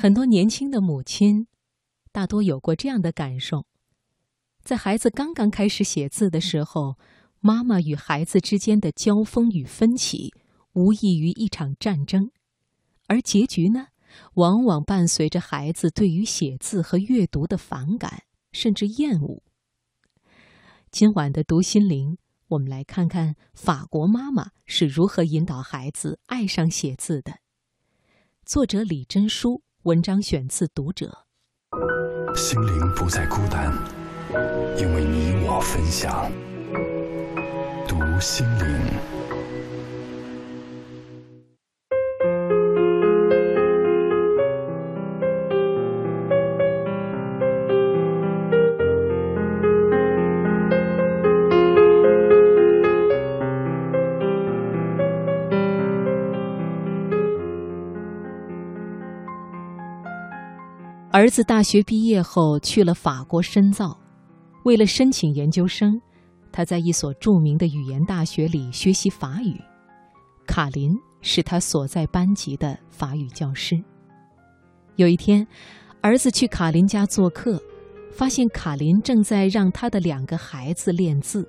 很多年轻的母亲，大多有过这样的感受：在孩子刚刚开始写字的时候，妈妈与孩子之间的交锋与分歧，无异于一场战争，而结局呢，往往伴随着孩子对于写字和阅读的反感甚至厌恶。今晚的读心灵，我们来看看法国妈妈是如何引导孩子爱上写字的。作者李真书。文章选自《读者》。心灵不再孤单，因为你我分享。读心灵。儿子大学毕业后去了法国深造，为了申请研究生，他在一所著名的语言大学里学习法语。卡林是他所在班级的法语教师。有一天，儿子去卡林家做客，发现卡林正在让他的两个孩子练字，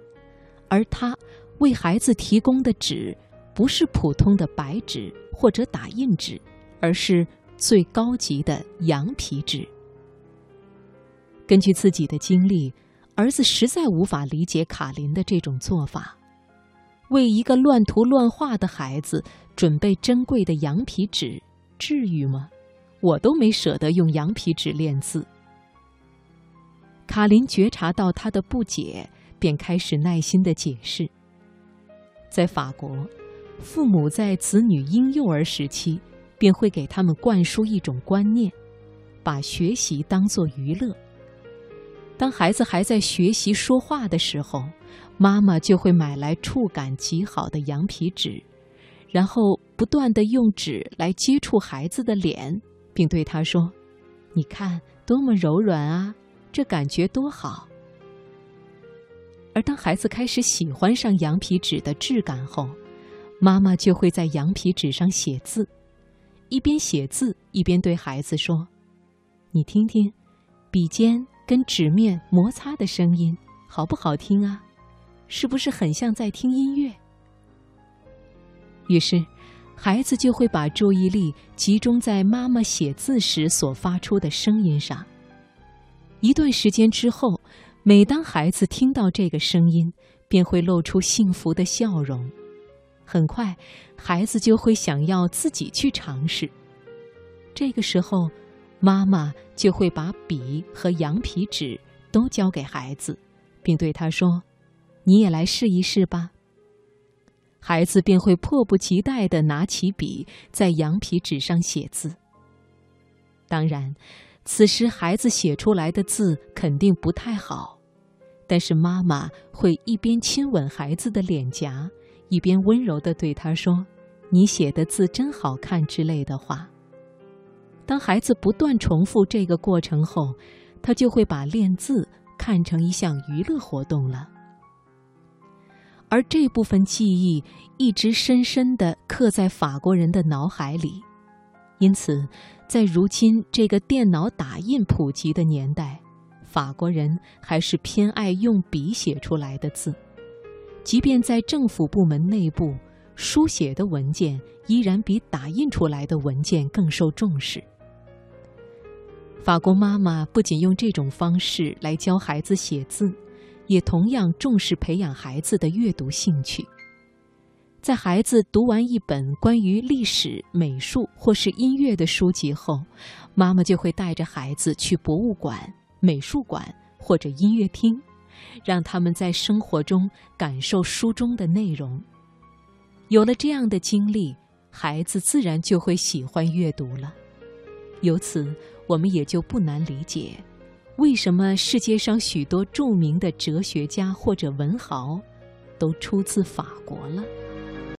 而他为孩子提供的纸不是普通的白纸或者打印纸，而是。最高级的羊皮纸。根据自己的经历，儿子实在无法理解卡林的这种做法。为一个乱涂乱画的孩子准备珍贵的羊皮纸，至于吗？我都没舍得用羊皮纸练字。卡林觉察到他的不解，便开始耐心的解释。在法国，父母在子女婴幼儿时期。便会给他们灌输一种观念，把学习当作娱乐。当孩子还在学习说话的时候，妈妈就会买来触感极好的羊皮纸，然后不断的用纸来接触孩子的脸，并对他说：“你看多么柔软啊，这感觉多好。”而当孩子开始喜欢上羊皮纸的质感后，妈妈就会在羊皮纸上写字。一边写字一边对孩子说：“你听听，笔尖跟纸面摩擦的声音，好不好听啊？是不是很像在听音乐？”于是，孩子就会把注意力集中在妈妈写字时所发出的声音上。一段时间之后，每当孩子听到这个声音，便会露出幸福的笑容。很快，孩子就会想要自己去尝试。这个时候，妈妈就会把笔和羊皮纸都交给孩子，并对他说：“你也来试一试吧。”孩子便会迫不及待地拿起笔，在羊皮纸上写字。当然，此时孩子写出来的字肯定不太好，但是妈妈会一边亲吻孩子的脸颊。一边温柔地对他说：“你写的字真好看”之类的话。当孩子不断重复这个过程后，他就会把练字看成一项娱乐活动了。而这部分记忆一直深深地刻在法国人的脑海里，因此，在如今这个电脑打印普及的年代，法国人还是偏爱用笔写出来的字。即便在政府部门内部，书写的文件依然比打印出来的文件更受重视。法国妈妈不仅用这种方式来教孩子写字，也同样重视培养孩子的阅读兴趣。在孩子读完一本关于历史、美术或是音乐的书籍后，妈妈就会带着孩子去博物馆、美术馆或者音乐厅。让他们在生活中感受书中的内容。有了这样的经历，孩子自然就会喜欢阅读了。由此，我们也就不难理解，为什么世界上许多著名的哲学家或者文豪，都出自法国了。